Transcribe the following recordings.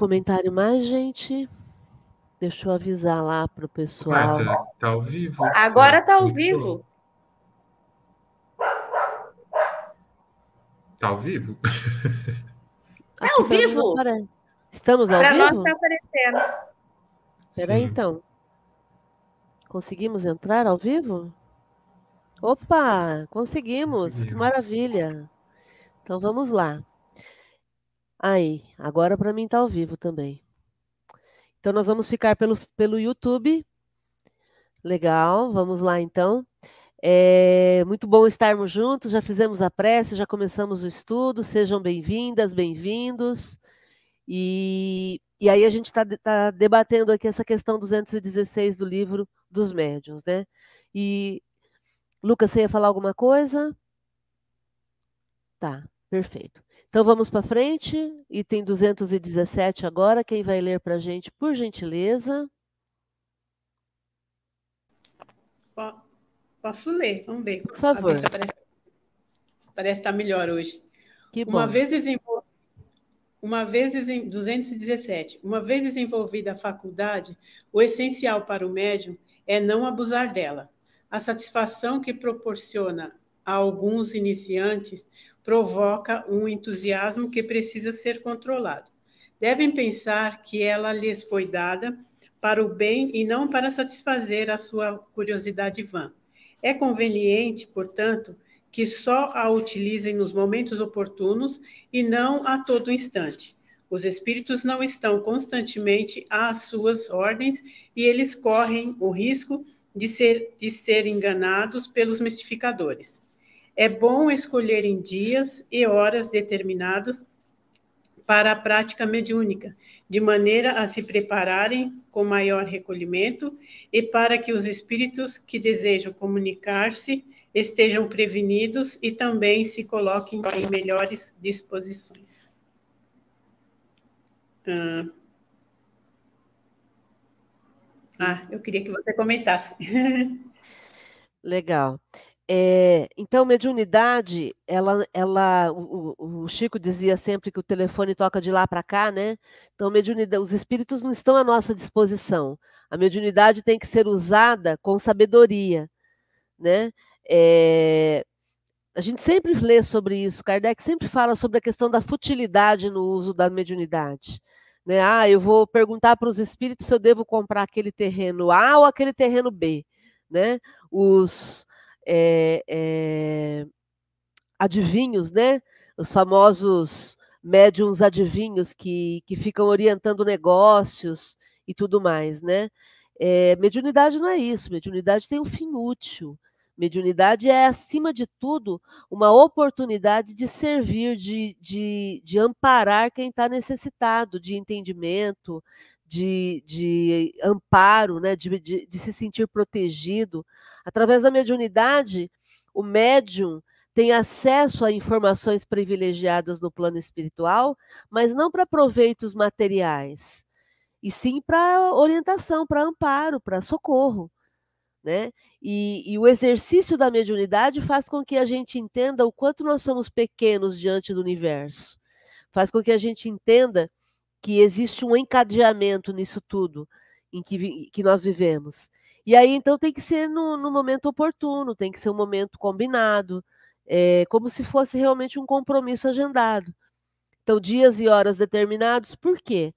comentário mais, gente? Deixa eu avisar lá para o pessoal. Márcia, tá ao vivo. Agora tá ao vivo. Tá ao vivo? Tá ao vivo? Estamos ao pra vivo? Para nós tá aparecendo. Espera aí, então. Conseguimos entrar ao vivo? Opa, conseguimos. conseguimos. Que maravilha. Então vamos lá. Aí, agora para mim tá ao vivo também. Então nós vamos ficar pelo, pelo YouTube. Legal, vamos lá então. É muito bom estarmos juntos, já fizemos a prece, já começamos o estudo, sejam bem-vindas, bem-vindos. E, e aí a gente está tá debatendo aqui essa questão 216 do livro dos médiuns, né? E Lucas, você ia falar alguma coisa? Tá, perfeito. Então vamos para frente, item 217 agora. Quem vai ler para a gente, por gentileza? Posso ler, vamos ver. Por favor. Parece, estar melhor hoje. Que bom. Uma vez desenvolvida. Uma vez 217. Uma vez desenvolvida a faculdade, o essencial para o médium é não abusar dela. A satisfação que proporciona a alguns iniciantes provoca um entusiasmo que precisa ser controlado. Devem pensar que ela lhes foi dada para o bem e não para satisfazer a sua curiosidade vã. É conveniente, portanto, que só a utilizem nos momentos oportunos e não a todo instante. Os espíritos não estão constantemente às suas ordens e eles correm o risco de ser, de ser enganados pelos mistificadores. É bom escolherem dias e horas determinados para a prática mediúnica, de maneira a se prepararem com maior recolhimento e para que os espíritos que desejam comunicar-se estejam prevenidos e também se coloquem em melhores disposições. Ah, ah eu queria que você comentasse. Legal. É, então, mediunidade, ela, ela, o, o, Chico dizia sempre que o telefone toca de lá para cá, né? Então, mediunidade, os espíritos não estão à nossa disposição. A mediunidade tem que ser usada com sabedoria, né? É, a gente sempre lê sobre isso. Kardec sempre fala sobre a questão da futilidade no uso da mediunidade. Né? Ah, eu vou perguntar para os espíritos se eu devo comprar aquele terreno A ou aquele terreno B, né? Os é, é, adivinhos, né? Os famosos médiums adivinhos que, que ficam orientando negócios e tudo mais, né? É, mediunidade não é isso, mediunidade tem um fim útil. Mediunidade é, acima de tudo, uma oportunidade de servir, de, de, de amparar quem está necessitado de entendimento, de, de amparo, né, de, de, de se sentir protegido. Através da mediunidade, o médium tem acesso a informações privilegiadas no plano espiritual, mas não para proveitos materiais, e sim para orientação, para amparo, para socorro. Né? E, e, o exercício da mediunidade faz com que a gente entenda o quanto nós somos pequenos diante do universo, faz com que a gente entenda que existe um encadeamento nisso tudo em que, que nós vivemos. E aí, então, tem que ser no, no momento oportuno, tem que ser um momento combinado, é, como se fosse realmente um compromisso agendado. Então, dias e horas determinados, por quê?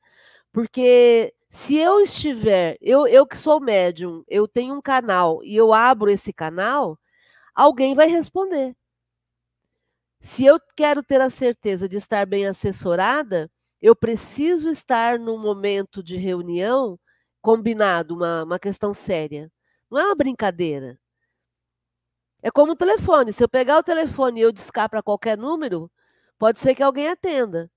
Porque se eu estiver, eu, eu que sou médium, eu tenho um canal e eu abro esse canal, alguém vai responder. Se eu quero ter a certeza de estar bem assessorada, eu preciso estar num momento de reunião combinado, uma, uma questão séria. Não é uma brincadeira. É como o telefone. Se eu pegar o telefone e eu discar para qualquer número, pode ser que alguém atenda.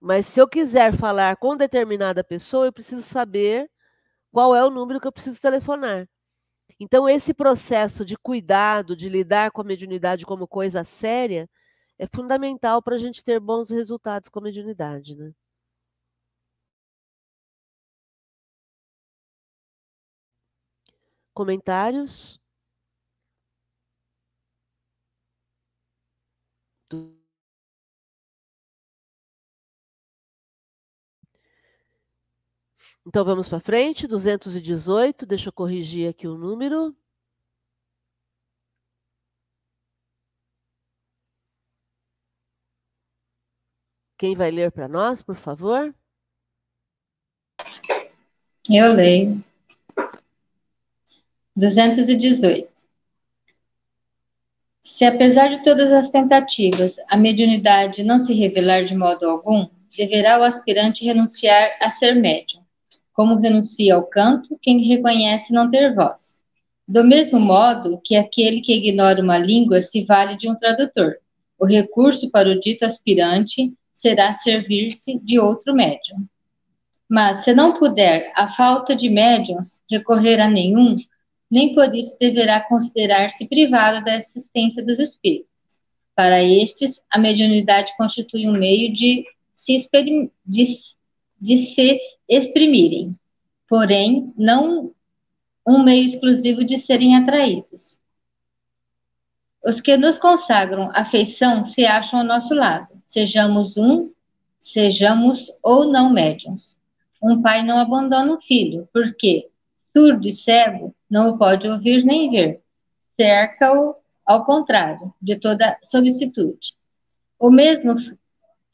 Mas se eu quiser falar com determinada pessoa, eu preciso saber qual é o número que eu preciso telefonar. Então, esse processo de cuidado, de lidar com a mediunidade como coisa séria, é fundamental para a gente ter bons resultados com a mediunidade, né? Comentários? Então vamos para frente, 218, deixa eu corrigir aqui o número. Quem vai ler para nós, por favor? Eu leio. 218. Se apesar de todas as tentativas, a mediunidade não se revelar de modo algum, deverá o aspirante renunciar a ser médium, como renuncia ao canto quem reconhece não ter voz. Do mesmo modo que aquele que ignora uma língua se vale de um tradutor, o recurso para o dito aspirante será servir-se de outro médium. Mas, se não puder, a falta de médiums, recorrer a nenhum, nem por isso deverá considerar-se privado da assistência dos espíritos. Para estes, a mediunidade constitui um meio de se, de, de se exprimirem, porém, não um meio exclusivo de serem atraídos. Os que nos consagram afeição se acham ao nosso lado, sejamos um, sejamos ou não médiums. Um pai não abandona um filho, porque surdo e cego não o pode ouvir nem ver. Cerca-o, ao contrário, de toda solicitude. O mesmo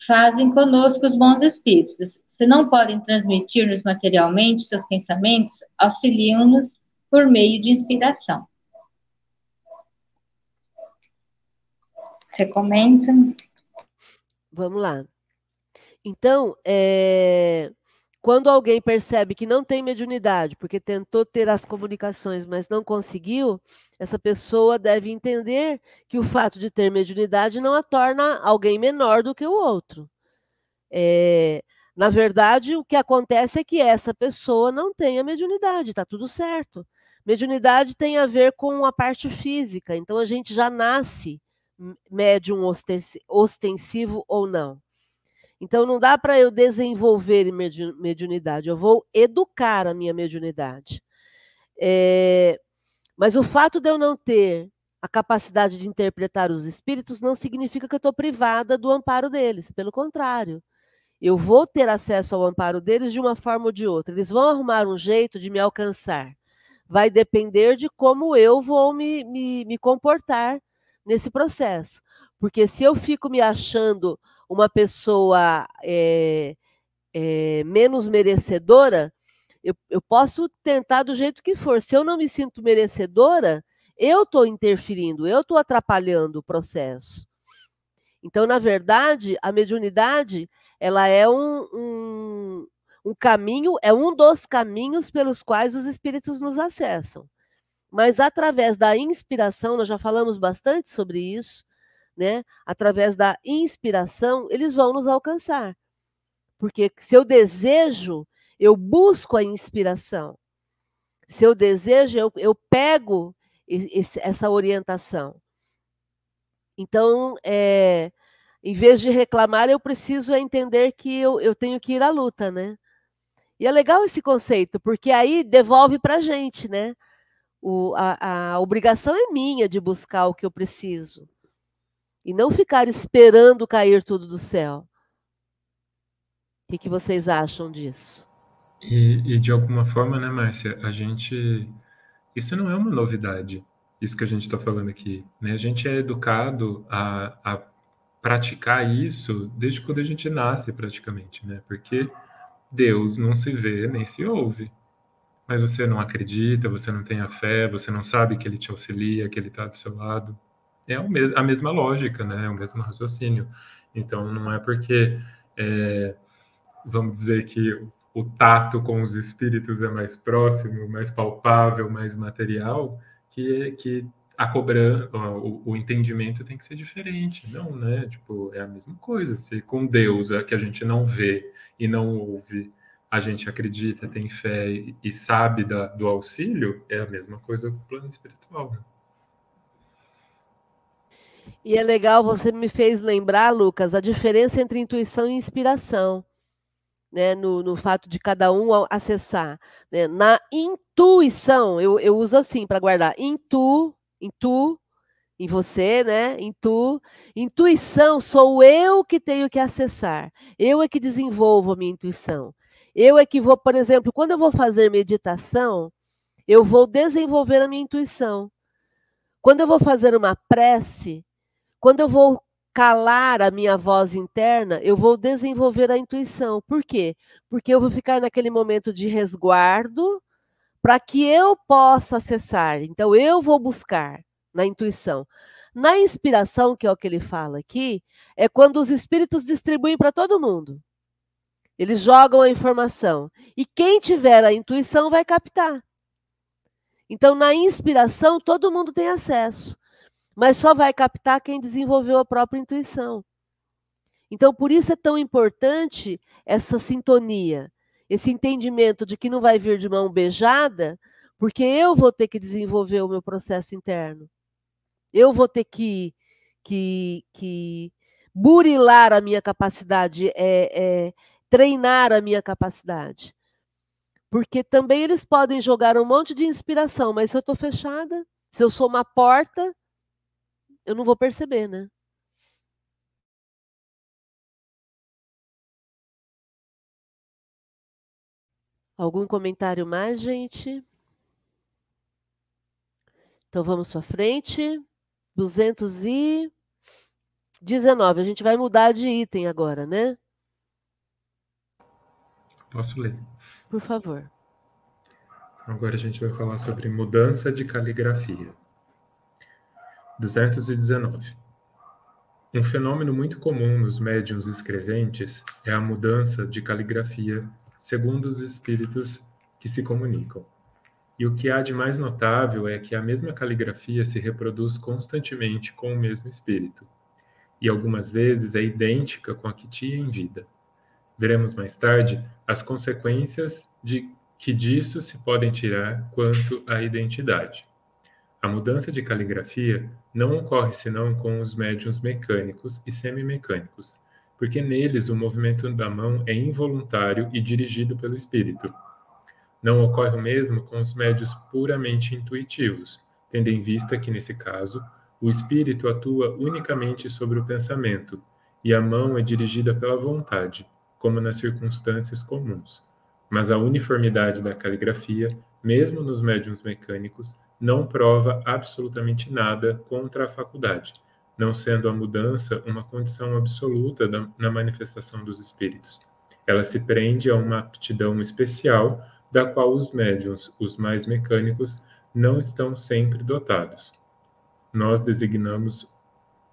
fazem conosco os bons espíritos. Se não podem transmitir-nos materialmente seus pensamentos, auxiliam-nos por meio de inspiração. Você comenta? Vamos lá. Então, é, quando alguém percebe que não tem mediunidade, porque tentou ter as comunicações, mas não conseguiu, essa pessoa deve entender que o fato de ter mediunidade não a torna alguém menor do que o outro. É, na verdade, o que acontece é que essa pessoa não tem a mediunidade, está tudo certo. Mediunidade tem a ver com a parte física, então a gente já nasce médium ostensivo ou não. Então não dá para eu desenvolver mediunidade, eu vou educar a minha mediunidade. É, mas o fato de eu não ter a capacidade de interpretar os espíritos não significa que eu estou privada do amparo deles, pelo contrário. Eu vou ter acesso ao amparo deles de uma forma ou de outra. Eles vão arrumar um jeito de me alcançar. Vai depender de como eu vou me, me, me comportar nesse processo. Porque se eu fico me achando uma pessoa é, é, menos merecedora, eu, eu posso tentar do jeito que for. Se eu não me sinto merecedora, eu estou interferindo, eu estou atrapalhando o processo. Então, na verdade, a mediunidade ela é um, um, um caminho, é um dos caminhos pelos quais os espíritos nos acessam. Mas através da inspiração, nós já falamos bastante sobre isso, né? Através da inspiração, eles vão nos alcançar. Porque se eu desejo, eu busco a inspiração. Se eu desejo, eu, eu pego esse, essa orientação. Então, é, em vez de reclamar, eu preciso entender que eu, eu tenho que ir à luta, né? E é legal esse conceito, porque aí devolve para a gente, né? O, a, a obrigação é minha de buscar o que eu preciso. E não ficar esperando cair tudo do céu. O que, que vocês acham disso? E, e, de alguma forma, né, Márcia, a gente. Isso não é uma novidade, isso que a gente está falando aqui. Né? A gente é educado a, a praticar isso desde quando a gente nasce, praticamente, né? Porque Deus não se vê nem se ouve mas você não acredita, você não tem a fé, você não sabe que ele te auxilia, que ele está do seu lado. É a mesma lógica, né? É o mesmo raciocínio. Então, não é porque, é, vamos dizer que o tato com os espíritos é mais próximo, mais palpável, mais material, que, que a cobrança, o, o, entendimento tem que ser diferente. Não, né? Tipo, é a mesma coisa. Se com Deus, é que a gente não vê e não ouve, a gente acredita, tem fé e sabe da, do auxílio, é a mesma coisa com o plano espiritual. Né? E é legal, você me fez lembrar, Lucas, a diferença entre intuição e inspiração, né? No, no fato de cada um acessar. Né? Na intuição, eu, eu uso assim para guardar: intu, intu, em você, né? Intu. Intuição sou eu que tenho que acessar. Eu é que desenvolvo a minha intuição. Eu é que vou, por exemplo, quando eu vou fazer meditação, eu vou desenvolver a minha intuição. Quando eu vou fazer uma prece, quando eu vou calar a minha voz interna, eu vou desenvolver a intuição. Por quê? Porque eu vou ficar naquele momento de resguardo para que eu possa acessar. Então, eu vou buscar na intuição. Na inspiração, que é o que ele fala aqui, é quando os espíritos distribuem para todo mundo. Eles jogam a informação. E quem tiver a intuição vai captar. Então, na inspiração, todo mundo tem acesso, mas só vai captar quem desenvolveu a própria intuição. Então, por isso é tão importante essa sintonia, esse entendimento de que não vai vir de mão beijada, porque eu vou ter que desenvolver o meu processo interno. Eu vou ter que, que, que burilar a minha capacidade, é, é, treinar a minha capacidade. Porque também eles podem jogar um monte de inspiração, mas se eu estou fechada, se eu sou uma porta, eu não vou perceber, né? Algum comentário mais, gente? Então vamos para frente. 219. A gente vai mudar de item agora, né? Posso ler? Por favor. Agora a gente vai falar sobre mudança de caligrafia. 219. Um fenômeno muito comum nos médiums escreventes é a mudança de caligrafia segundo os espíritos que se comunicam. E o que há de mais notável é que a mesma caligrafia se reproduz constantemente com o mesmo espírito, e algumas vezes é idêntica com a que tinha em vida. Veremos mais tarde as consequências de que disso se podem tirar quanto à identidade. A mudança de caligrafia não ocorre senão com os médiums mecânicos e semimecânicos, porque neles o movimento da mão é involuntário e dirigido pelo espírito. Não ocorre o mesmo com os médios puramente intuitivos, tendo em vista que, nesse caso, o espírito atua unicamente sobre o pensamento e a mão é dirigida pela vontade como nas circunstâncias comuns. Mas a uniformidade da caligrafia, mesmo nos médiums mecânicos, não prova absolutamente nada contra a faculdade, não sendo a mudança uma condição absoluta na manifestação dos espíritos. Ela se prende a uma aptidão especial da qual os médiums, os mais mecânicos, não estão sempre dotados. Nós designamos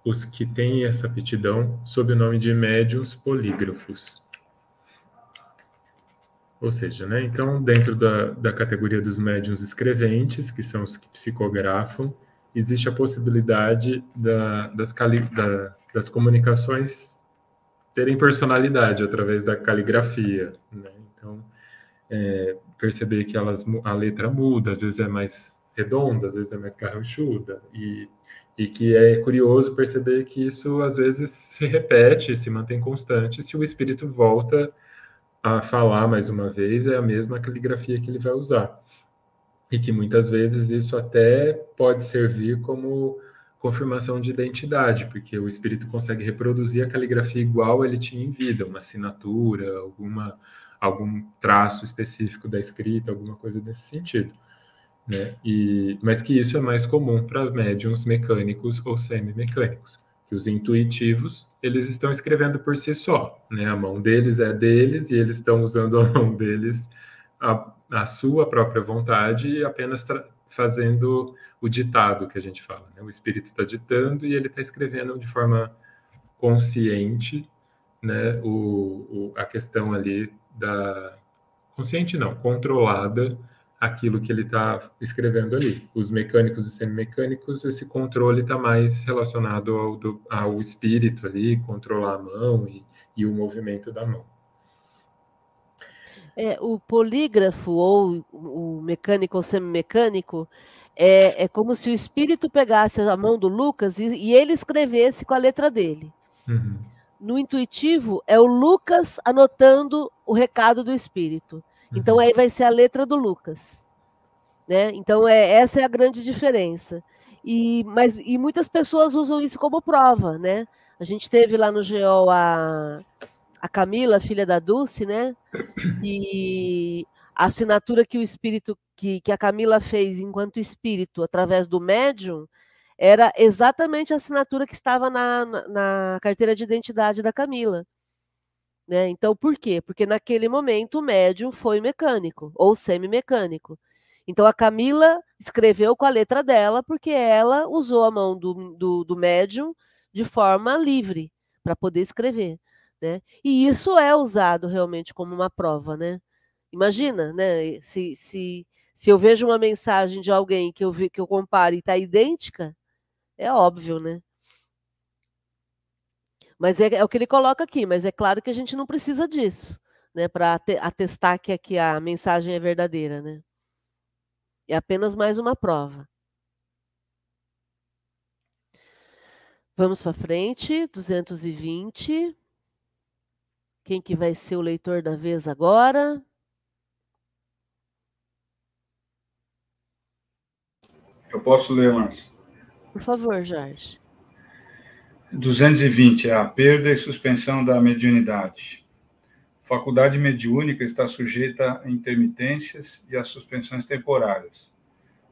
os que têm essa aptidão sob o nome de médiums polígrafos. Ou seja, né, então, dentro da, da categoria dos médiums escreventes, que são os que psicografam, existe a possibilidade da, das, cali, da, das comunicações terem personalidade através da caligrafia. Né? Então, é, perceber que elas, a letra muda, às vezes é mais redonda, às vezes é mais carranchuda, e, e que é curioso perceber que isso às vezes se repete, se mantém constante, se o espírito volta a falar mais uma vez é a mesma caligrafia que ele vai usar. E que muitas vezes isso até pode servir como confirmação de identidade, porque o espírito consegue reproduzir a caligrafia igual ele tinha em vida, uma assinatura, alguma algum traço específico da escrita, alguma coisa nesse sentido. Né? E, mas que isso é mais comum para médiums mecânicos ou semi-mecânicos que os intuitivos, eles estão escrevendo por si só, né? A mão deles é deles e eles estão usando a mão deles a, a sua própria vontade e apenas fazendo o ditado que a gente fala, né? O espírito está ditando e ele está escrevendo de forma consciente, né? O, o, a questão ali da consciente não, controlada aquilo que ele está escrevendo ali. Os mecânicos e semimecânicos, esse controle está mais relacionado ao, do, ao espírito ali, controlar a mão e, e o movimento da mão. É, o polígrafo ou o mecânico ou semimecânico é, é como se o espírito pegasse a mão do Lucas e, e ele escrevesse com a letra dele. Uhum. No intuitivo, é o Lucas anotando o recado do espírito. Então uhum. aí vai ser a letra do Lucas. Né? Então é, essa é a grande diferença. E, mas, e muitas pessoas usam isso como prova, né? A gente teve lá no GEO a, a Camila, filha da Dulce, né? E a assinatura que o espírito, que, que a Camila fez enquanto espírito, através do médium, era exatamente a assinatura que estava na, na, na carteira de identidade da Camila. Né? Então, por quê? Porque naquele momento o médium foi mecânico ou semi-mecânico. Então, a Camila escreveu com a letra dela porque ela usou a mão do, do, do médium de forma livre para poder escrever. Né? E isso é usado realmente como uma prova. Né? Imagina, né? se, se, se eu vejo uma mensagem de alguém que eu, vi, que eu comparo e está idêntica, é óbvio, né? Mas é, é, o que ele coloca aqui, mas é claro que a gente não precisa disso, né, para atestar que aqui a mensagem é verdadeira, né? É apenas mais uma prova. Vamos para frente, 220. Quem que vai ser o leitor da vez agora? Eu posso ler, Márcio. Por favor, Jorge. 220 é a perda e suspensão da mediunidade. Faculdade mediúnica está sujeita a intermitências e a suspensões temporárias,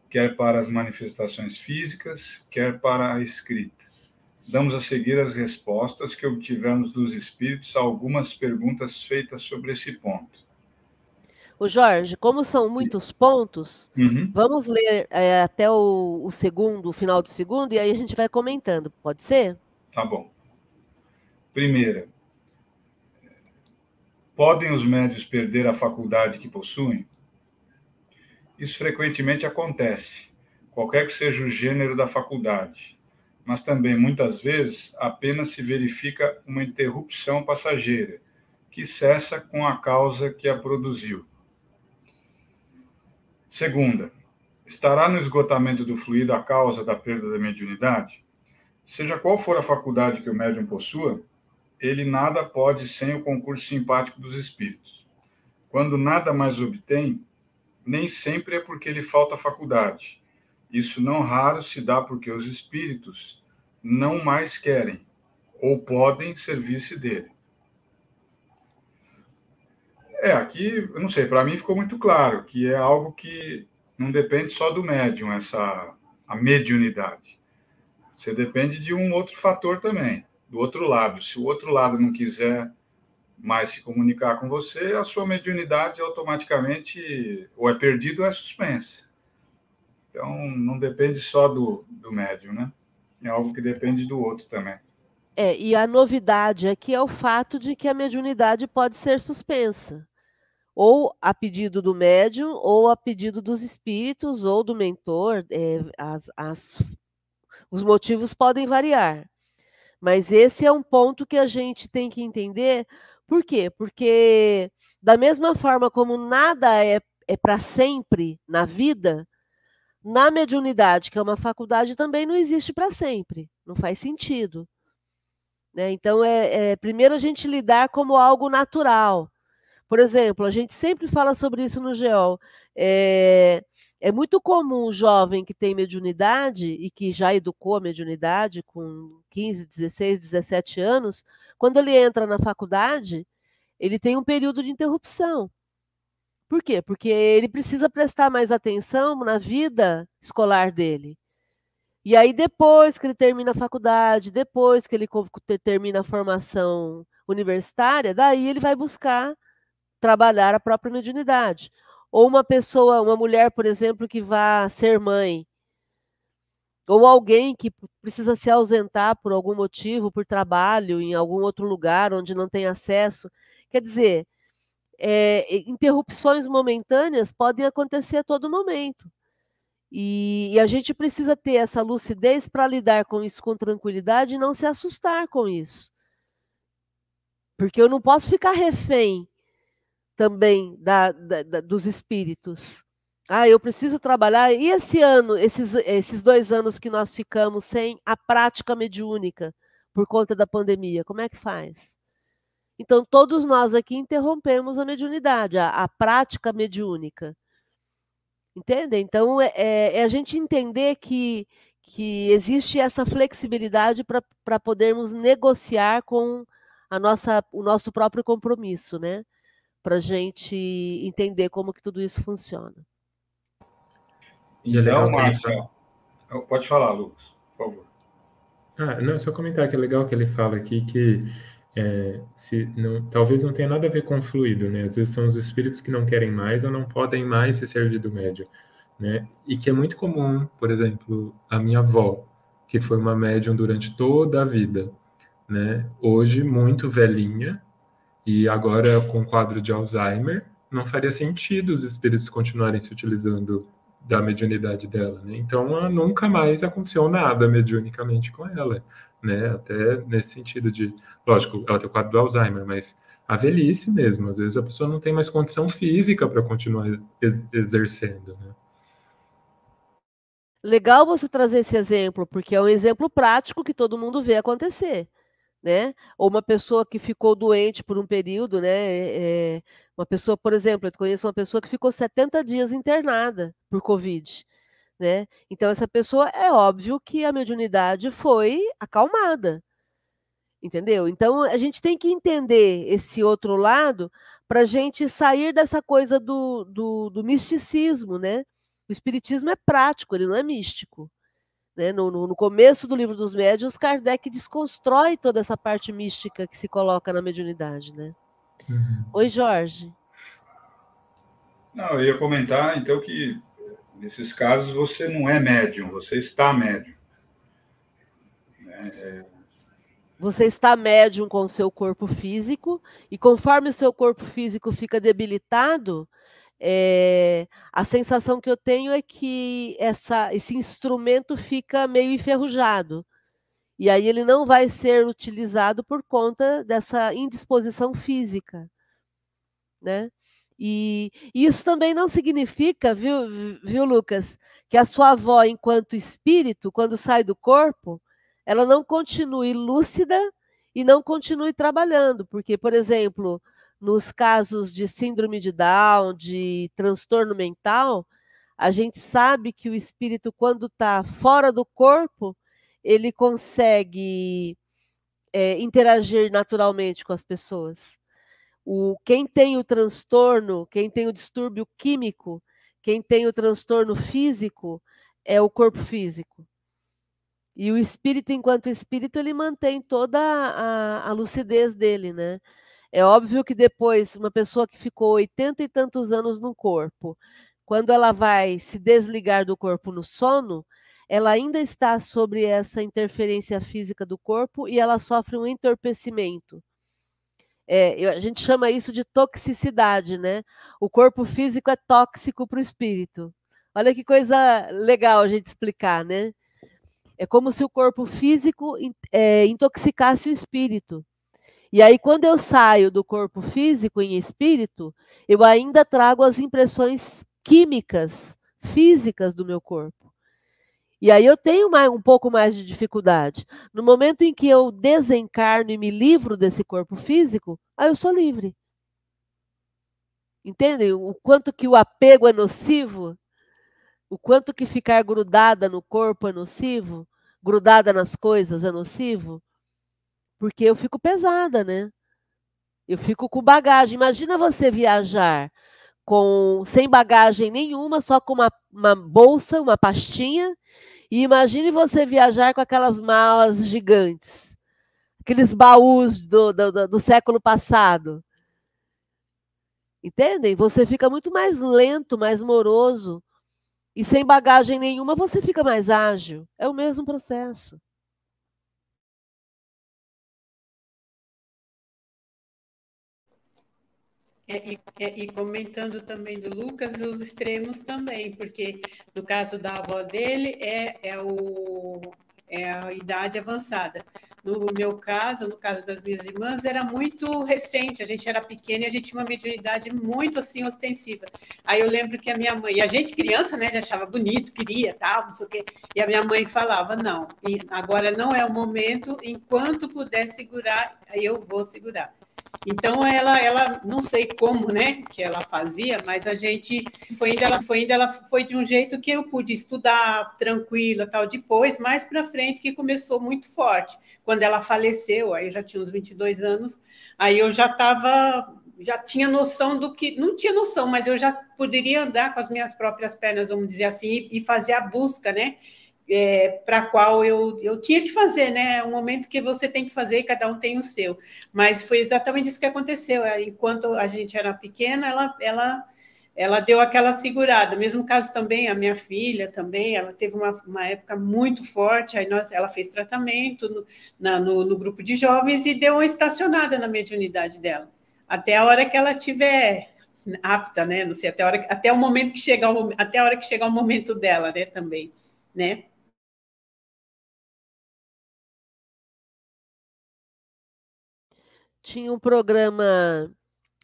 quer para as manifestações físicas, quer para a escrita. Damos a seguir as respostas que obtivemos dos espíritos a algumas perguntas feitas sobre esse ponto. O Jorge, como são muitos pontos, uhum. vamos ler é, até o, o segundo, o final do segundo, e aí a gente vai comentando, pode ser? Tá bom. Primeira, podem os médios perder a faculdade que possuem? Isso frequentemente acontece, qualquer que seja o gênero da faculdade, mas também muitas vezes apenas se verifica uma interrupção passageira, que cessa com a causa que a produziu. Segunda, estará no esgotamento do fluido a causa da perda da mediunidade? Seja qual for a faculdade que o médium possua, ele nada pode sem o concurso simpático dos espíritos. Quando nada mais obtém, nem sempre é porque lhe falta faculdade. Isso não raro se dá porque os espíritos não mais querem ou podem servir-se dele. É, aqui, eu não sei, para mim ficou muito claro que é algo que não depende só do médium, essa a mediunidade. Você depende de um outro fator também, do outro lado. Se o outro lado não quiser mais se comunicar com você, a sua mediunidade automaticamente ou é perdida ou é suspensa. Então, não depende só do, do médium, né? É algo que depende do outro também. É, e a novidade aqui é o fato de que a mediunidade pode ser suspensa. Ou a pedido do médium, ou a pedido dos espíritos, ou do mentor. É, as, as os motivos podem variar, mas esse é um ponto que a gente tem que entender. Por quê? Porque, da mesma forma como nada é, é para sempre na vida, na mediunidade, que é uma faculdade, também não existe para sempre. Não faz sentido. Né? Então, é, é primeiro a gente lidar como algo natural. Por exemplo, a gente sempre fala sobre isso no GEOL. É, é muito comum o jovem que tem mediunidade e que já educou a mediunidade com 15, 16, 17 anos, quando ele entra na faculdade, ele tem um período de interrupção. Por quê? Porque ele precisa prestar mais atenção na vida escolar dele. E aí, depois que ele termina a faculdade, depois que ele termina a formação universitária, daí ele vai buscar trabalhar a própria mediunidade. Ou uma pessoa, uma mulher, por exemplo, que vá ser mãe, ou alguém que precisa se ausentar por algum motivo, por trabalho, em algum outro lugar onde não tem acesso. Quer dizer, é, interrupções momentâneas podem acontecer a todo momento. E, e a gente precisa ter essa lucidez para lidar com isso com tranquilidade e não se assustar com isso. Porque eu não posso ficar refém também da, da, da, dos espíritos. Ah, eu preciso trabalhar. E esse ano, esses, esses dois anos que nós ficamos sem a prática mediúnica por conta da pandemia, como é que faz? Então, todos nós aqui interrompemos a mediunidade, a, a prática mediúnica. Entende? Então, é, é, é, a gente entender que, que existe essa flexibilidade para podermos negociar com a nossa, o nosso próprio compromisso, né? Para a gente entender como que tudo isso funciona. E é legal Márcia, ele... pode falar, Lucas, por favor. Ah, não, só comentar que é legal que ele fala aqui que é, se não, talvez não tenha nada a ver com fluido, né? Às vezes são os espíritos que não querem mais ou não podem mais se servir do médium, né? E que é muito comum, por exemplo, a minha avó, que foi uma médium durante toda a vida, né? Hoje muito velhinha e agora com quadro de Alzheimer, não faria sentido os espíritos continuarem se utilizando da mediunidade dela, né? Então, nunca mais aconteceu nada mediunicamente com ela, né? Até nesse sentido de, lógico, ela tem o quadro do Alzheimer, mas a velhice mesmo, às vezes a pessoa não tem mais condição física para continuar ex exercendo, né? Legal você trazer esse exemplo, porque é um exemplo prático que todo mundo vê acontecer né? Ou uma pessoa que ficou doente por um período, né? É, uma pessoa, por exemplo, eu conheço uma pessoa que ficou 70 dias internada por Covid, né? Então, essa pessoa, é óbvio que a mediunidade foi acalmada, entendeu? Então, a gente tem que entender esse outro lado para a gente sair dessa coisa do, do, do misticismo, né? O espiritismo é prático, ele não é místico. Né? No, no, no, começo do livro dos médiuns, Kardec desconstrói toda essa parte mística que se coloca na mediunidade. Né? Uhum. Oi, Jorge. Não, eu ia comentar, então, que nesses casos você não é médium, você está médium. Né? É... Você está médium com o seu corpo físico, e conforme o seu corpo físico fica debilitado, é, a sensação que eu tenho é que essa, esse instrumento fica meio enferrujado. E aí ele não vai ser utilizado por conta dessa indisposição física. Né? E, e isso também não significa, viu, viu, Lucas, que a sua avó, enquanto espírito, quando sai do corpo, ela não continue lúcida e não continue trabalhando. Porque, por exemplo, nos casos de síndrome de Down, de transtorno mental, a gente sabe que o espírito, quando está fora do corpo, ele consegue é, interagir naturalmente com as pessoas. O, quem tem o transtorno, quem tem o distúrbio químico, quem tem o transtorno físico, é o corpo físico. E o espírito, enquanto espírito, ele mantém toda a, a lucidez dele, né? É óbvio que depois, uma pessoa que ficou oitenta e tantos anos no corpo, quando ela vai se desligar do corpo no sono, ela ainda está sobre essa interferência física do corpo e ela sofre um entorpecimento. É, a gente chama isso de toxicidade, né? O corpo físico é tóxico para o espírito. Olha que coisa legal a gente explicar, né? É como se o corpo físico é, intoxicasse o espírito. E aí, quando eu saio do corpo físico em espírito, eu ainda trago as impressões químicas, físicas do meu corpo. E aí eu tenho mais, um pouco mais de dificuldade. No momento em que eu desencarno e me livro desse corpo físico, aí eu sou livre. Entendem? O quanto que o apego é nocivo? O quanto que ficar grudada no corpo é nocivo? Grudada nas coisas é nocivo? Porque eu fico pesada, né? Eu fico com bagagem. Imagina você viajar com sem bagagem nenhuma, só com uma, uma bolsa, uma pastinha. E imagine você viajar com aquelas malas gigantes, aqueles baús do, do, do século passado. Entendem? Você fica muito mais lento, mais moroso. E sem bagagem nenhuma, você fica mais ágil. É o mesmo processo. É, e, é, e, comentando também do Lucas, os extremos também, porque no caso da avó dele é, é, o, é a idade avançada. No meu caso, no caso das minhas irmãs, era muito recente, a gente era pequena e a gente tinha uma mediunidade muito assim ostensiva. Aí eu lembro que a minha mãe, e a gente criança, né, já achava bonito, queria, tal, não sei o quê, e a minha mãe falava: não, agora não é o momento, enquanto puder segurar, eu vou segurar. Então ela, ela não sei como, né, que ela fazia, mas a gente foi indo, ela foi indo, ela foi de um jeito que eu pude estudar tranquila, tal. Depois, mais para frente, que começou muito forte. Quando ela faleceu, aí eu já tinha uns 22 anos, aí eu já estava já tinha noção do que não tinha noção, mas eu já poderia andar com as minhas próprias pernas, vamos dizer assim, e fazer a busca, né? É, para qual eu, eu tinha que fazer, né? É um momento que você tem que fazer e cada um tem o seu. Mas foi exatamente isso que aconteceu. Enquanto a gente era pequena, ela, ela, ela deu aquela segurada. Mesmo caso também, a minha filha também, ela teve uma, uma época muito forte, aí nós, ela fez tratamento no, na, no, no grupo de jovens e deu uma estacionada na mediunidade dela. Até a hora que ela tiver apta, né? Não sei, até hora, até o momento que chegar até a hora que chegar o momento dela, né? Também, né? Tinha um programa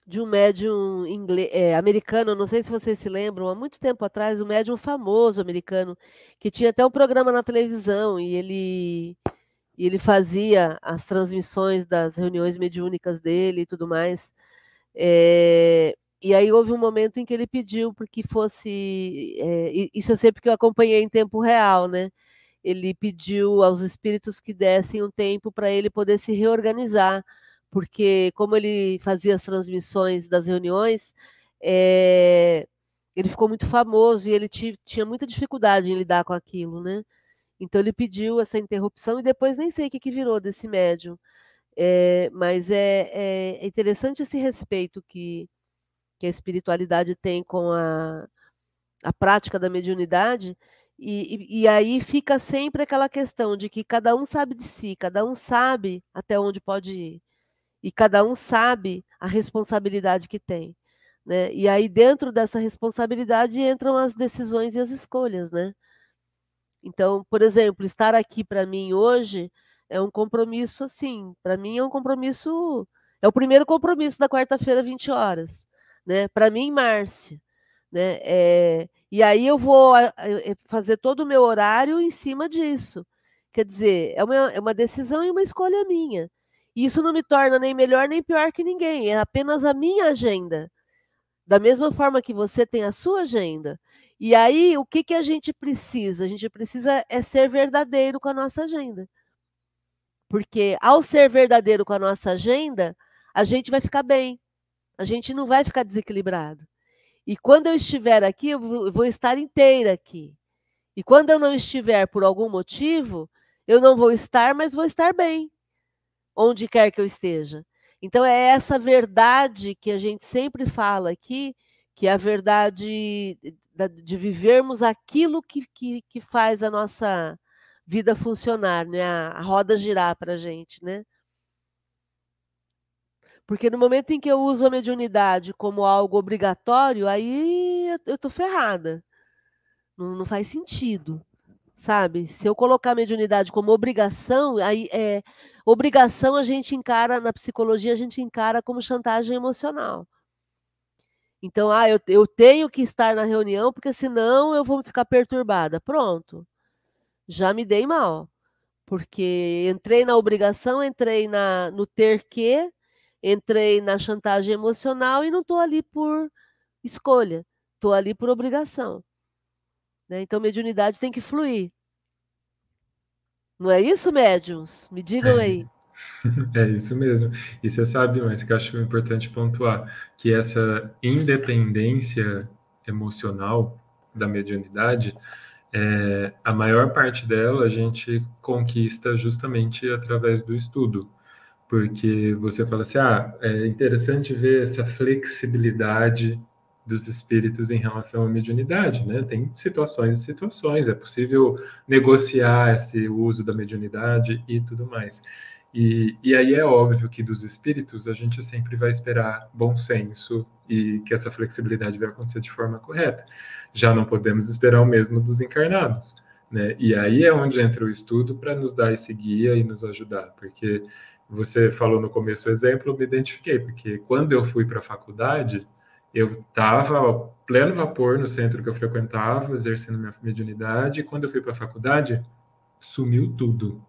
de um médium inglês, é, americano, não sei se vocês se lembram, há muito tempo atrás, um médium famoso americano, que tinha até um programa na televisão e ele, e ele fazia as transmissões das reuniões mediúnicas dele e tudo mais. É, e aí houve um momento em que ele pediu porque fosse. É, isso eu sei porque eu acompanhei em tempo real, né? Ele pediu aos espíritos que dessem um tempo para ele poder se reorganizar porque como ele fazia as transmissões das reuniões, é, ele ficou muito famoso e ele tinha muita dificuldade em lidar com aquilo, né? Então ele pediu essa interrupção e depois nem sei o que, que virou desse médium. É, mas é, é, interessante esse respeito que, que a espiritualidade tem com a, a prática da mediunidade, e, e, e, aí fica sempre aquela questão de que cada um sabe de si, cada um sabe até onde pode ir e cada um sabe a responsabilidade que tem. Né? E aí, dentro dessa responsabilidade, entram as decisões e as escolhas. Né? Então, por exemplo, estar aqui para mim hoje é um compromisso, assim, para mim é um compromisso, é o primeiro compromisso da quarta-feira, 20 horas. Né? Para mim, Márcia. Né? É, e aí eu vou é, fazer todo o meu horário em cima disso. Quer dizer, é uma, é uma decisão e uma escolha minha. Isso não me torna nem melhor nem pior que ninguém, é apenas a minha agenda. Da mesma forma que você tem a sua agenda. E aí, o que, que a gente precisa? A gente precisa é ser verdadeiro com a nossa agenda. Porque ao ser verdadeiro com a nossa agenda, a gente vai ficar bem. A gente não vai ficar desequilibrado. E quando eu estiver aqui, eu vou estar inteira aqui. E quando eu não estiver por algum motivo, eu não vou estar, mas vou estar bem onde quer que eu esteja. Então, é essa verdade que a gente sempre fala aqui, que é a verdade de vivermos aquilo que, que, que faz a nossa vida funcionar, né? a, roda girar para a gente. Né? Porque no momento em que eu uso a mediunidade como algo obrigatório, aí eu estou ferrada. Não, não faz sentido sabe? Se eu colocar a mediunidade como obrigação, aí é obrigação a gente encara na psicologia a gente encara como chantagem emocional. Então, ah, eu, eu tenho que estar na reunião porque senão eu vou ficar perturbada. Pronto, já me dei mal, porque entrei na obrigação, entrei na no ter que, entrei na chantagem emocional e não estou ali por escolha, estou ali por obrigação. Né? Então, mediunidade tem que fluir. Não é isso, médiums? Me digam é. aí. É isso mesmo. E você sabe, mas que eu acho importante pontuar que essa independência emocional da mediunidade, é, a maior parte dela a gente conquista justamente através do estudo. Porque você fala assim, ah, é interessante ver essa flexibilidade dos espíritos em relação à mediunidade, né? Tem situações e situações, é possível negociar esse uso da mediunidade e tudo mais. E, e aí é óbvio que dos espíritos a gente sempre vai esperar bom senso e que essa flexibilidade vai acontecer de forma correta. Já não podemos esperar o mesmo dos encarnados, né? E aí é onde entra o estudo para nos dar esse guia e nos ajudar, porque você falou no começo o exemplo, eu me identifiquei, porque quando eu fui para a faculdade, eu estava pleno vapor no centro que eu frequentava, exercendo minha mediunidade, e quando eu fui para a faculdade, sumiu tudo.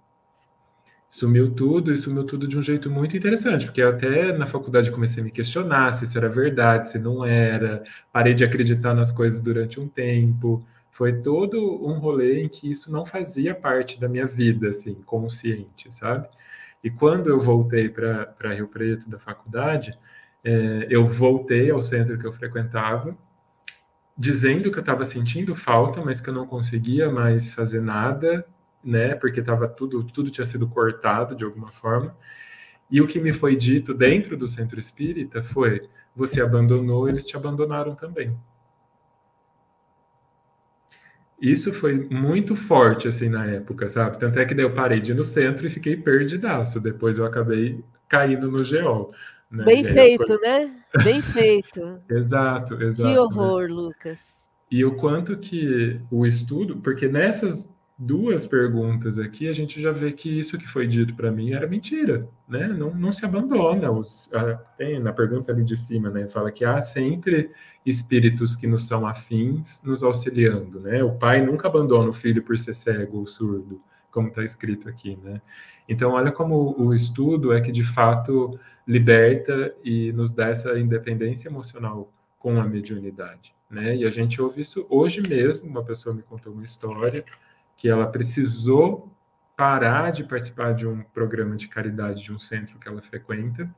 sumiu tudo e sumiu tudo de um jeito muito interessante, porque até na faculdade comecei a me questionar se isso era verdade, se não era, parei de acreditar nas coisas durante um tempo. Foi todo um rolê em que isso não fazia parte da minha vida, assim, consciente, sabe? E quando eu voltei para Rio Preto da faculdade, é, eu voltei ao centro que eu frequentava, dizendo que eu estava sentindo falta, mas que eu não conseguia mais fazer nada, né? Porque tava tudo, tudo tinha sido cortado de alguma forma. E o que me foi dito dentro do centro espírita foi: você abandonou, eles te abandonaram também. Isso foi muito forte, assim, na época, sabe? Tanto é que daí eu parei de ir no centro e fiquei perdidaço. Depois eu acabei caindo no GEOL. Né? Bem feito, coisas... né? Bem feito. exato, exato. Que horror, né? Lucas. E o quanto que o estudo, porque nessas duas perguntas aqui, a gente já vê que isso que foi dito para mim era mentira, né? Não, não se abandona. Os, a, tem na pergunta ali de cima, né? Fala que há sempre espíritos que nos são afins nos auxiliando, né? O pai nunca abandona o filho por ser cego ou surdo, como está escrito aqui, né? Então, olha como o estudo é que de fato liberta e nos dá essa independência emocional com a mediunidade, né? E a gente ouve isso hoje mesmo. Uma pessoa me contou uma história que ela precisou parar de participar de um programa de caridade de um centro que ela frequenta.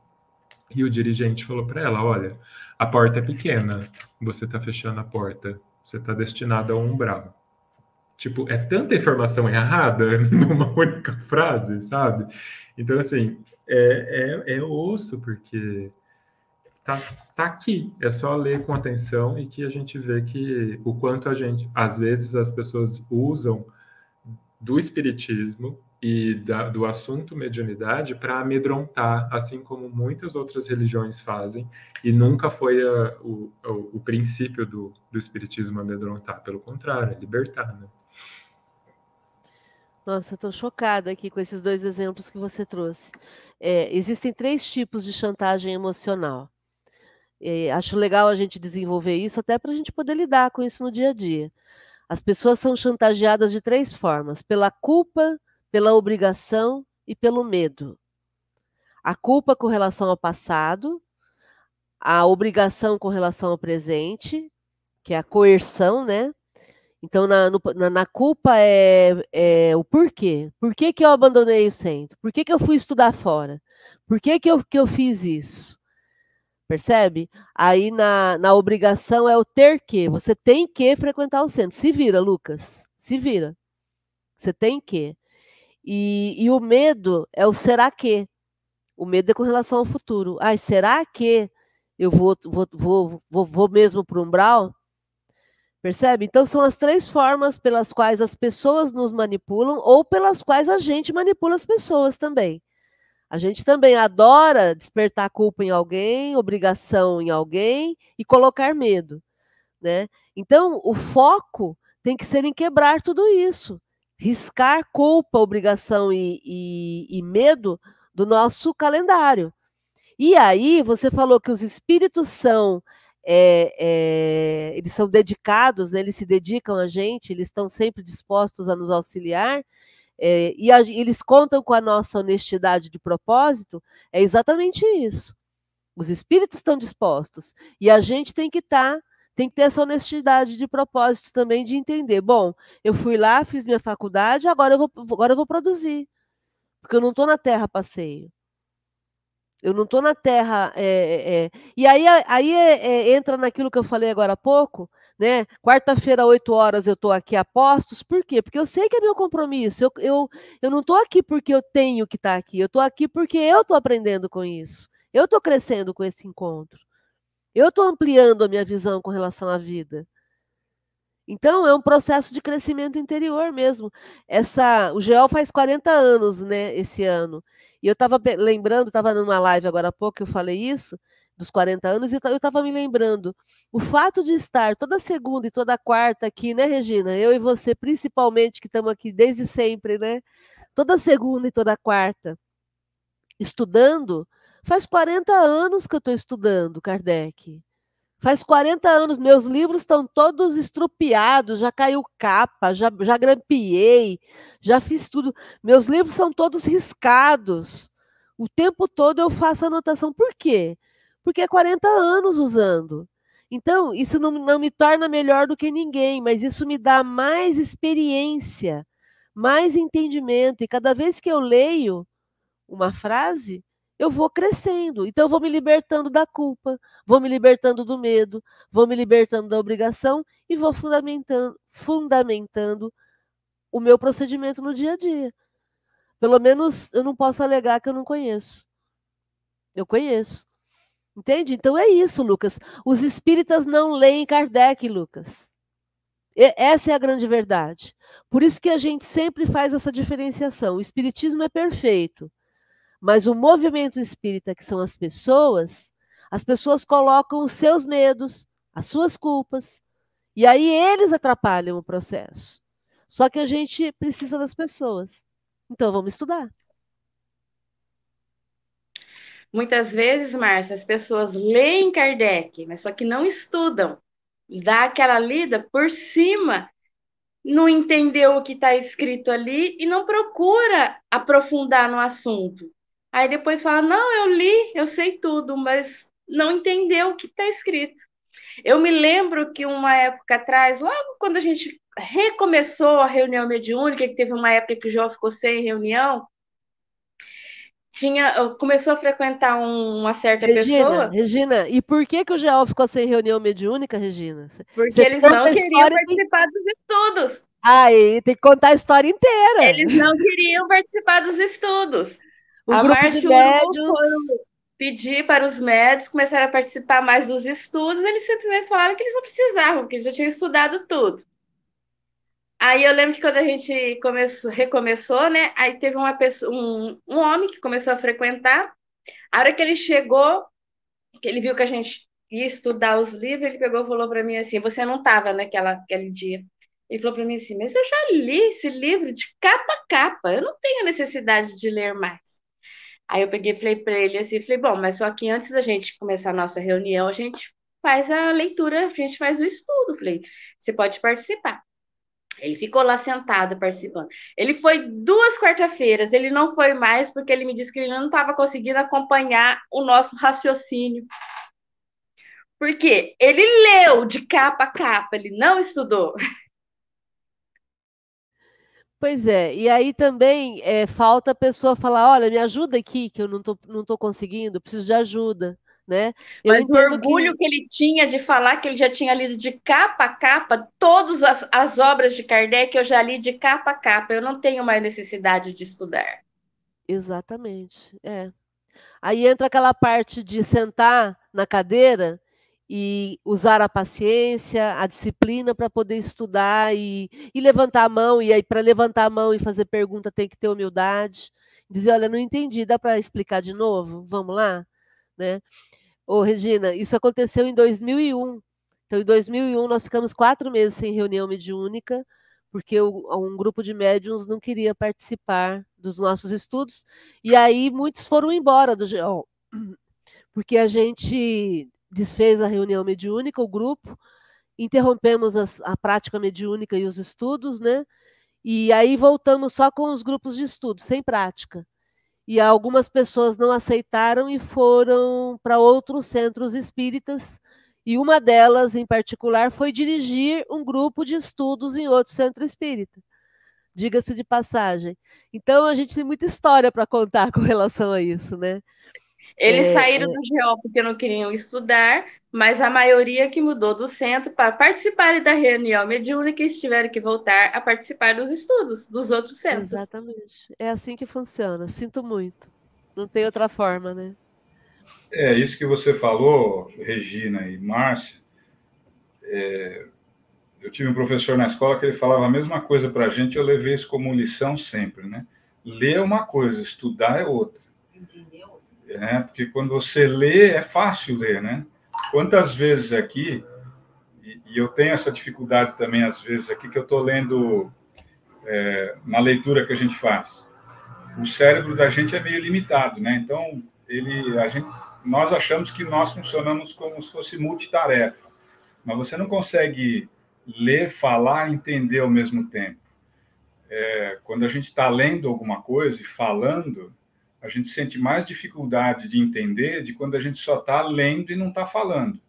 E o dirigente falou para ela: Olha, a porta é pequena, você está fechando a porta, você está destinado a um umbral. Tipo, é tanta informação errada numa única frase, sabe? Então, assim, é, é, é osso, porque tá, tá aqui. É só ler com atenção e que a gente vê que o quanto a gente, às vezes, as pessoas usam do espiritismo e da, do assunto mediunidade para amedrontar, assim como muitas outras religiões fazem, e nunca foi a, o, o, o, princípio do, do espiritismo amedrontar, pelo contrário, é libertar, né? Nossa, estou chocada aqui com esses dois exemplos que você trouxe. É, existem três tipos de chantagem emocional. É, acho legal a gente desenvolver isso até para a gente poder lidar com isso no dia a dia. As pessoas são chantageadas de três formas: pela culpa, pela obrigação e pelo medo. A culpa com relação ao passado, a obrigação com relação ao presente, que é a coerção, né? Então, na, no, na, na, culpa é, é, o porquê. Por que, que eu abandonei o centro? Por que, que eu fui estudar fora? Por que, que, eu, que eu fiz isso? Percebe? Aí na, na obrigação é o ter que. Você tem que frequentar o centro. Se vira, Lucas. Se vira. Você tem que. E, e o medo é o será que. O medo é com relação ao futuro. Ai, será que eu vou, vou, vou, vou, vou mesmo para o umbral? Percebe? Então, são as três formas pelas quais as pessoas nos manipulam ou pelas quais a gente manipula as pessoas também. A gente também adora despertar culpa em alguém, obrigação em alguém e colocar medo, né? Então, o foco tem que ser em quebrar tudo isso, riscar culpa, obrigação e, e, e medo do nosso calendário. E aí, você falou que os espíritos são é, é, eles são dedicados, né, eles se dedicam a gente, eles estão sempre dispostos a nos auxiliar, é, e a, eles contam com a nossa honestidade de propósito, é exatamente isso. Os espíritos estão dispostos e a gente tem que estar, tá, tem que ter essa honestidade de propósito também de entender. Bom, eu fui lá, fiz minha faculdade, agora eu vou, agora eu vou produzir, porque eu não estou na Terra passeio. Eu não estou na Terra. É, é, e aí, aí entra naquilo que eu falei agora há pouco, né? Quarta-feira, 8 horas, eu estou aqui a postos. Por quê? Porque eu sei que é meu compromisso. Eu, eu, eu não estou aqui porque eu tenho que estar tá aqui. Eu estou aqui porque eu estou aprendendo com isso. Eu estou crescendo com esse encontro. Eu estou ampliando a minha visão com relação à vida. Então, é um processo de crescimento interior mesmo. Essa, o GEOL faz 40 anos, né, esse ano. E eu estava lembrando, estava numa live agora há pouco que eu falei isso, dos 40 anos, e eu estava me lembrando. O fato de estar toda segunda e toda quarta aqui, né, Regina? Eu e você, principalmente, que estamos aqui desde sempre, né? Toda segunda e toda quarta, estudando. Faz 40 anos que eu estou estudando Kardec. Faz 40 anos, meus livros estão todos estrupiados, já caiu capa, já, já grampeei, já fiz tudo. Meus livros são todos riscados. O tempo todo eu faço anotação. Por quê? Porque é 40 anos usando. Então, isso não, não me torna melhor do que ninguém, mas isso me dá mais experiência, mais entendimento. E cada vez que eu leio uma frase, eu vou crescendo. Então, eu vou me libertando da culpa, vou me libertando do medo, vou me libertando da obrigação e vou fundamentando, fundamentando o meu procedimento no dia a dia. Pelo menos eu não posso alegar que eu não conheço. Eu conheço. Entende? Então é isso, Lucas. Os espíritas não leem Kardec, Lucas. E essa é a grande verdade. Por isso que a gente sempre faz essa diferenciação. O espiritismo é perfeito. Mas o movimento espírita, que são as pessoas, as pessoas colocam os seus medos, as suas culpas, e aí eles atrapalham o processo. Só que a gente precisa das pessoas. Então vamos estudar. Muitas vezes, Márcia, as pessoas leem Kardec, mas só que não estudam. Dá aquela lida por cima, não entendeu o que está escrito ali e não procura aprofundar no assunto. Aí depois fala: Não, eu li, eu sei tudo, mas não entendeu o que está escrito. Eu me lembro que uma época atrás, logo quando a gente recomeçou a reunião mediúnica, que teve uma época que o João ficou sem reunião, tinha, começou a frequentar um, uma certa Regina, pessoa. Regina, e por que, que o João ficou sem reunião mediúnica, Regina? Porque Você eles não queriam participar dos estudos. Aí tem que contar a história inteira. Eles não queriam participar dos estudos. O a grupo de médios... pedir para os médicos começarem a participar mais dos estudos, eles simplesmente falaram que eles não precisavam, porque eles já tinham estudado tudo. Aí eu lembro que quando a gente começou, recomeçou, né? Aí teve uma pessoa, um, um homem que começou a frequentar. A hora que ele chegou, que ele viu que a gente ia estudar os livros, ele pegou e falou para mim assim: Você não estava naquela aquele dia. Ele falou para mim assim: Mas eu já li esse livro de capa a capa, eu não tenho necessidade de ler mais. Aí eu peguei e falei para ele assim, falei, bom, mas só que antes da gente começar a nossa reunião, a gente faz a leitura, a gente faz o estudo. Falei, você pode participar. Ele ficou lá sentado participando. Ele foi duas quarta-feiras, ele não foi mais porque ele me disse que ele não estava conseguindo acompanhar o nosso raciocínio. Porque ele leu de capa a capa, ele não estudou. Pois é, e aí também é, falta a pessoa falar, olha, me ajuda aqui, que eu não tô, não tô conseguindo, preciso de ajuda, né? Eu Mas o orgulho que... que... ele tinha de falar que ele já tinha lido de capa a capa, todas as, as obras de Kardec eu já li de capa a capa, eu não tenho mais necessidade de estudar. Exatamente, é. Aí entra aquela parte de sentar na cadeira e usar a paciência, a disciplina para poder estudar e, e, levantar a mão. E aí, para levantar a mão e fazer pergunta, tem que ter humildade. Dizer, olha, não entendi, dá para explicar de novo? Vamos lá? Né? Ô, Regina, isso aconteceu em 2001. Então, em 2001, nós ficamos quatro meses sem reunião mediúnica, porque um grupo de médiums não queria participar dos nossos estudos. E aí, muitos foram embora do GEOL, porque a gente desfez a reunião mediúnica, o grupo, interrompemos as, a prática mediúnica e os estudos, né? E aí voltamos só com os grupos de estudo, sem prática. E algumas pessoas não aceitaram e foram para outros centros espíritas, e uma delas, em particular, foi dirigir um grupo de estudos em outro centro espírita. Diga-se de passagem. Então, a gente tem muita história para contar com relação a isso, né? Eles é, saíram é... do GEO porque não queriam estudar, mas a maioria que mudou do centro para participar da reunião mediúnica estiveram que voltar a participar dos estudos dos outros centros. Exatamente. É assim que funciona. Sinto muito. Não tem outra forma, né? É, isso que você falou, Regina e Márcia. É, eu tive um professor na escola que ele falava a mesma coisa para a gente, eu levei isso como lição sempre, né? Ler é uma coisa, estudar é outra. Entendeu? Né? Porque quando você lê, é fácil ler, né? Quantas vezes aqui, e, eu tenho essa dificuldade também, às vezes, aqui, que eu estou lendo é, na leitura que a gente faz. O cérebro da gente é meio limitado, né? Então, ele, a gente nós achamos que nós funcionamos como se fosse multitarefa, mas você não consegue ler, falar, entender ao mesmo tempo. É, quando a gente está lendo alguma coisa e falando, a gente sente mais dificuldade de entender de quando a gente só está lendo e não está falando.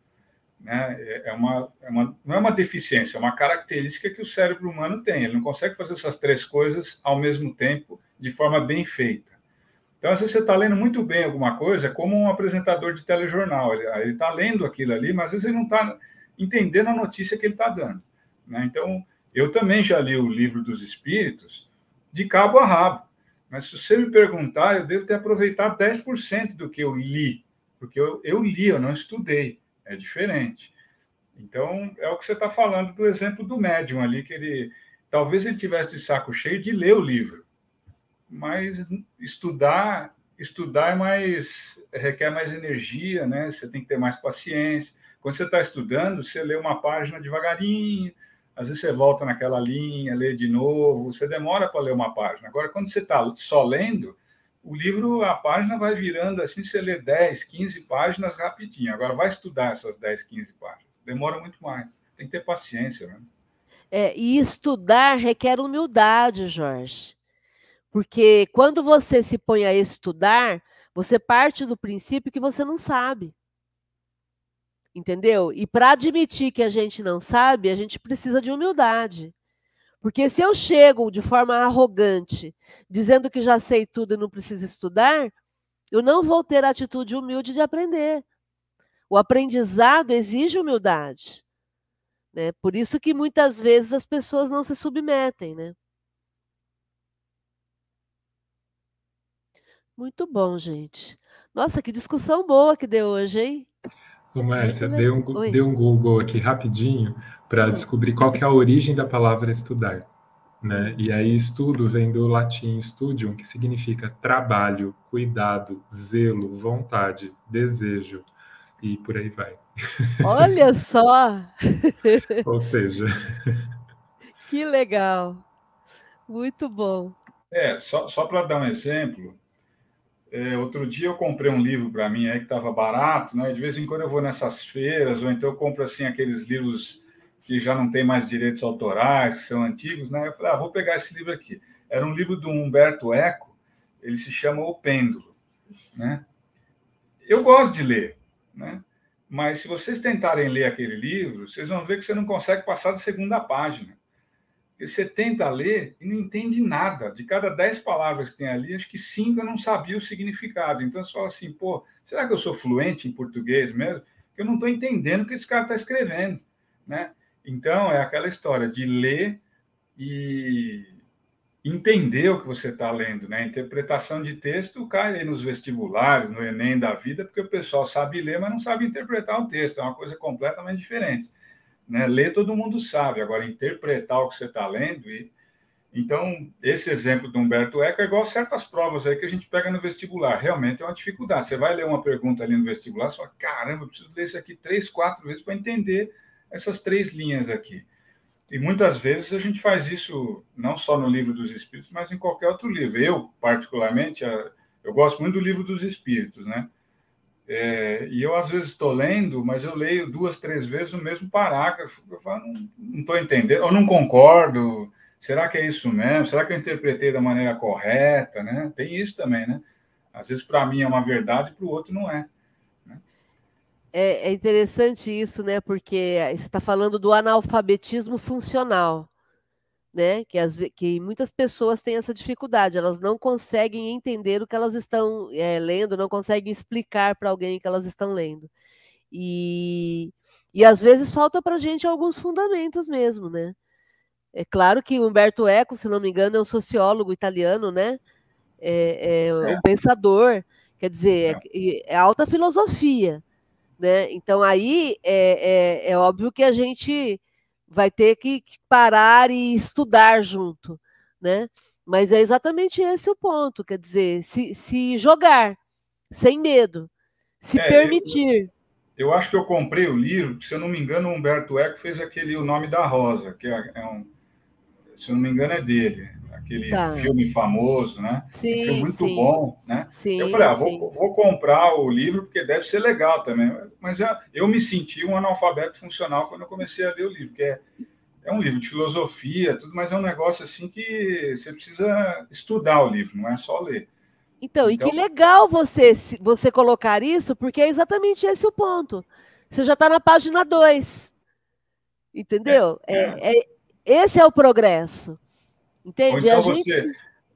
Né? É, é uma, é uma, não é uma deficiência, é uma característica que o cérebro humano tem. Ele não consegue fazer essas três coisas ao mesmo tempo, de forma bem feita. Então, às vezes você está lendo muito bem alguma coisa, é como um apresentador de telejornal. Ele está lendo aquilo ali, mas às vezes ele não está entendendo a notícia que ele está dando. Né? Então, eu também já li o livro dos Espíritos de cabo a rabo. Mas se você me perguntar, eu devo ter aproveitado 10% do que eu li, porque eu, eu li, eu não estudei. É diferente. Então, é o que você está falando do exemplo do médium ali, que ele talvez ele tivesse de saco cheio de ler o livro, mas estudar estudar é mais requer mais energia, né? Você tem que ter mais paciência. Quando você está estudando, você lê uma página devagarinho, às vezes você volta naquela linha, lê de novo, você demora para ler uma página. Agora, quando você está só lendo, o livro, a página vai virando assim, você lê 10, 15 páginas rapidinho. Agora, vai estudar essas 10, 15 páginas. Demora muito mais. Tem que ter paciência, né? É, e estudar requer humildade, Jorge. Porque quando você se põe a estudar, você parte do princípio que você não sabe. Entendeu? E para admitir que a gente não sabe, a gente precisa de humildade. Porque se eu chego de forma arrogante, dizendo que já sei tudo e não preciso estudar, eu não vou ter a atitude humilde de aprender. O aprendizado exige humildade. Né? Por isso que muitas vezes as pessoas não se submetem. Né? Muito bom, gente. Nossa, que discussão boa que deu hoje, hein? Ô, Márcia, dê um, dê um Google aqui rapidinho para hum. descobrir qual que é a origem da palavra estudar. Né? E aí, estudo vem do latim studium, que significa trabalho, cuidado, zelo, vontade, desejo, e por aí vai. Olha só! Ou seja. Que legal! Muito bom. É, só, só para dar um exemplo, é, outro dia eu comprei um livro para mim aí que estava barato, né? De vez em quando eu vou nessas feiras, ou então eu compro assim aqueles livros que já não tem mais direitos autorais, que são antigos, né? Eu falei, ah, vou pegar esse livro aqui. Era um livro do Humberto Eco, ele se chama O Pêndulo, né? Eu gosto de ler, né? Mas se vocês tentarem ler aquele livro, vocês vão ver que você não consegue passar da segunda página. E você tenta ler e não entende nada. De cada dez palavras que tem ali, acho que cinco eu não sabia o significado. Então você fala assim, pô, será que eu sou fluente em português mesmo? Eu não estou entendendo o que esse cara está escrevendo, né? Então é aquela história de ler e entender o que você está lendo, né? Interpretação de texto cai nos vestibulares, no Enem da vida, porque o pessoal sabe ler, mas não sabe interpretar o texto. É uma coisa completamente diferente. Né? Ler todo mundo sabe, agora interpretar o que você está lendo. E... Então, esse exemplo do Humberto Eco é igual certas provas aí que a gente pega no vestibular. Realmente é uma dificuldade. Você vai ler uma pergunta ali no vestibular, você fala, caramba, eu preciso ler isso aqui três, quatro vezes para entender essas três linhas aqui. E muitas vezes a gente faz isso não só no livro dos Espíritos, mas em qualquer outro livro. Eu, particularmente, eu gosto muito do livro dos Espíritos, né? É, e eu, às vezes, estou lendo, mas eu leio duas, três vezes o mesmo parágrafo. Eu falo, não estou entendendo, eu não concordo. Será que é isso mesmo? Será que eu interpretei da maneira correta? Né? Tem isso também, né? Às vezes, para mim é uma verdade, para o outro não é. Né? é. É interessante isso, né? Porque você está falando do analfabetismo funcional né? Que, as, que muitas pessoas têm essa dificuldade, elas não conseguem entender o que elas estão é, lendo, não conseguem explicar para alguém que elas estão lendo. E, e às vezes falta para a gente alguns fundamentos mesmo, né? É claro que Humberto Eco, se não me engano, é um sociólogo italiano, né? É, é um é. pensador, quer dizer, é, é, alta filosofia, né? Então aí é, é, é óbvio que a gente vai ter que parar e estudar junto, né? Mas é exatamente esse o ponto, quer dizer, se, se jogar sem medo, se é, permitir. Eu, eu, acho que eu comprei o livro, se eu não me engano, o Humberto Eco fez aquele O Nome da Rosa, que é, é um. se eu não me engano, é dele. Aquele Tá. filme famoso, né? um filme Sim, muito sim, bom, né? sim, Eu falei, ah, sim. vou, vou comprar o livro porque deve ser legal também. Mas já, eu me senti um analfabeto funcional quando eu comecei a ler o livro, porque é, é um livro de filosofia, tudo, mas é um negócio assim que você precisa estudar o livro, não é só ler. Então, e que Então- legal você, você colocar isso, porque é exatamente esse o ponto. Você já está na página 2. Entendeu? É, é- esse é o progresso. Ou Entende? então, a gente. você,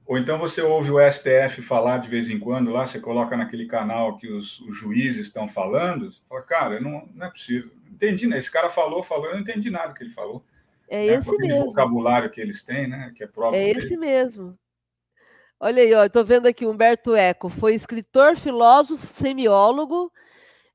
ou então você ouve o STF falar de vez em quando lá, você coloca naquele canal que os, os juízes estão falando, você fala, cara, não, não é possível. Entendi, né? Esse cara falou, falou, eu não entendi nada que ele falou. É né? esse mesmo. vocabulário que eles têm, né? Que é próprio É esse mesmo. Olha aí, ó, estou vendo aqui Humberto Eco, foi escritor, filósofo, semiólogo,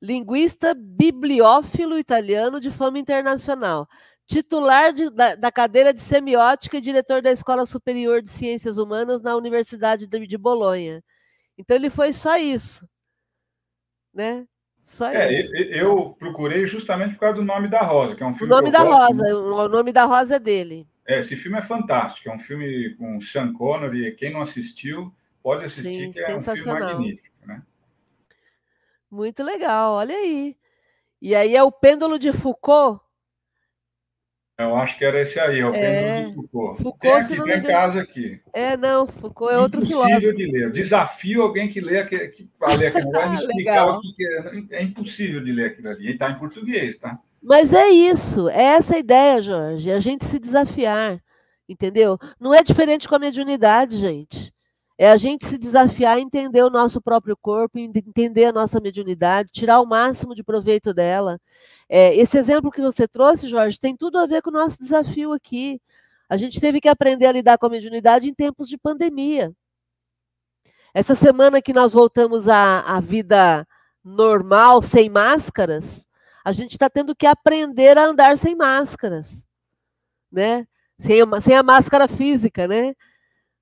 linguista, bibliófilo italiano de fama internacional, titular de- da, da cadeira de semiótica e diretor da Escola Superior de Ciências Humanas na Universidade de, de Bolonha. Então ele foi só isso, né? Só É, isso. eu, eu procurei justamente por causa do nome da Rosa, que é um O filme nome que eu da gosto Rosa, o o nome da Rosa é dele. É, esse filme é fantástico, é um filme com Sean Connery, quem não assistiu pode assistir, Sim, que é um filme magnífico, né? Muito legal, olha aí. E aí é o pêndulo de Foucault. Eu acho que era esse aí, é o É, Pêndulo de Foucault. Foucault, Tem aqui, tem casa aqui. É, não, Foucault é outro impossível filósofo. de ler. Eu desafio alguém que lê aquele, que, para ler aquele negócio e explicar o que, que é. É impossível de ler aquilo ali. E está em português, tá? Mas é isso, é essa a ideia, Jorge, a gente se desafiar, entendeu? Não é diferente com a mediunidade, gente. É a gente se desafiar entender o nosso próprio corpo, en- entender a nossa mediunidade, tirar o máximo de proveito dela. É, esse exemplo que você trouxe, Jorge, tem tudo a ver com o nosso desafio aqui. A gente teve que aprender a lidar com a mediunidade em tempos de pandemia. Essa semana que nós voltamos à, à vida normal, sem máscaras, a gente está tendo que aprender a andar sem máscaras, né? Sem a, sem a máscara física, né?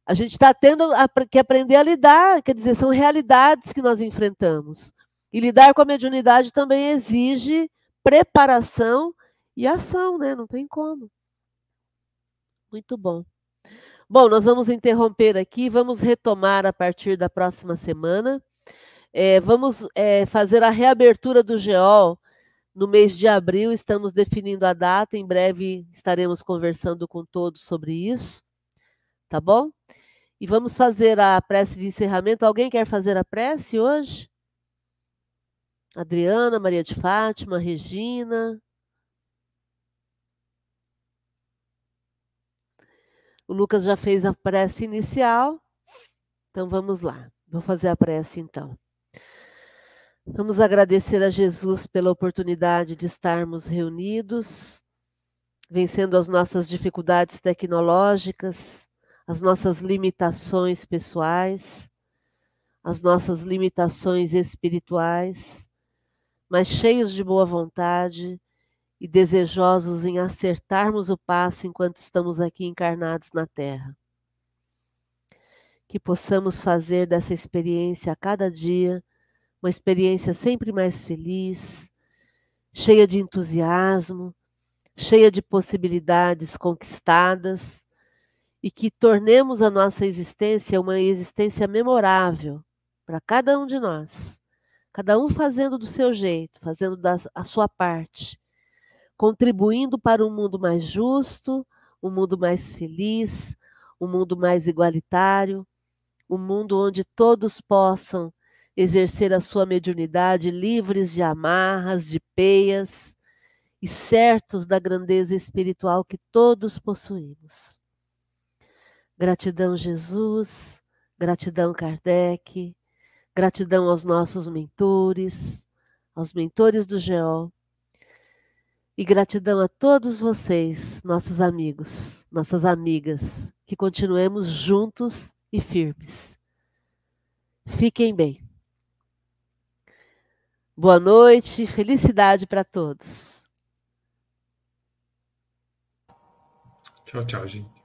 A gente está tendo a- que aprender a lidar, quer dizer, são realidades que nós enfrentamos. E lidar com a mediunidade também exige preparação e ação, né? Não tem como. Muito bom. Bom, nós vamos interromper aqui, vamos retomar a partir da próxima semana. É, vamos é, fazer a reabertura do GEOL no mês de abril, estamos definindo a data, em breve estaremos conversando com todos sobre isso, tá bom? E vamos fazer a prece de encerramento. Alguém quer fazer a prece hoje? Adriana, Maria de Fátima, Regina. O Lucas já fez a prece inicial. Então vamos lá. Vou fazer a prece então. Vamos agradecer a Jesus pela oportunidade de estarmos reunidos, vencendo as nossas dificuldades tecnológicas, as nossas limitações pessoais, as nossas limitações espirituais, mas cheios de boa vontade e desejosos em acertarmos o passo enquanto estamos aqui encarnados na Terra. Que possamos fazer dessa experiência a cada dia uma experiência sempre mais feliz, cheia de entusiasmo, cheia de possibilidades conquistadas e que tornemos a nossa existência uma existência memorável para cada um de nós, cada um fazendo do seu jeito, fazendo da, a sua parte, contribuindo para um mundo mais justo, um mundo mais feliz, um mundo mais igualitário, um mundo onde todos possam exercer a sua mediunidade livres de amarras, de peias e certos da grandeza espiritual que todos possuímos. Gratidão, Jesus, gratidão, Kardec, gratidão aos nossos mentores, aos mentores do GEOL, e gratidão a todos vocês, nossos amigos, nossas amigas, que continuemos juntos e firmes. Fiquem bem. Boa noite, felicidade para todos. Tchau, tchau, gente.